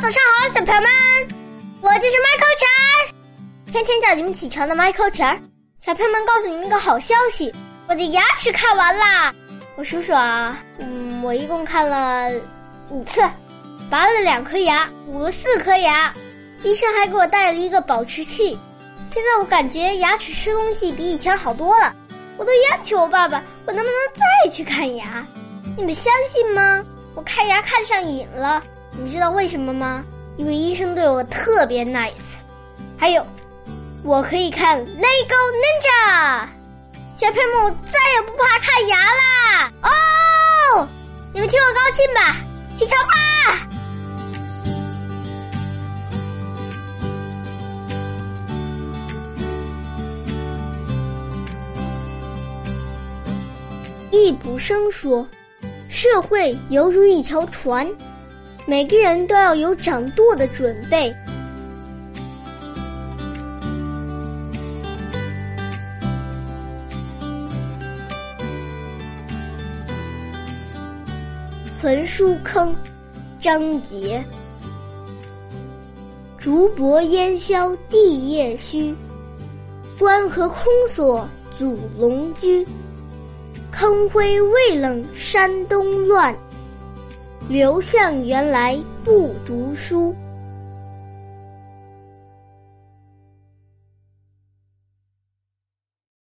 早上好，小朋友们，我就是麦克钱儿，天天叫你们起床的麦克钱儿。小朋友们，告诉你们一个好消息，我的牙齿看完啦。我数数啊，嗯，我一共看了五次，拔了两颗牙，补了四颗牙，医生还给我带了一个保持器。现在我感觉牙齿吃东西比以前好多了，我都要求我爸爸，我能不能再去看牙？你们相信吗？我看牙看上瘾了。你知道为什么吗？因为医生对我特别 nice，还有，我可以看《Lego Ninja》，小朋友们，再也不怕看牙啦！哦，你们替我高兴吧，起床吧！易卜生说：“社会犹如一条船。”每个人都要有掌舵的准备。焚书坑，张杰。竹帛烟消地夜虚，关河空锁阻龙居。坑灰未冷山东乱。刘向原来不读书。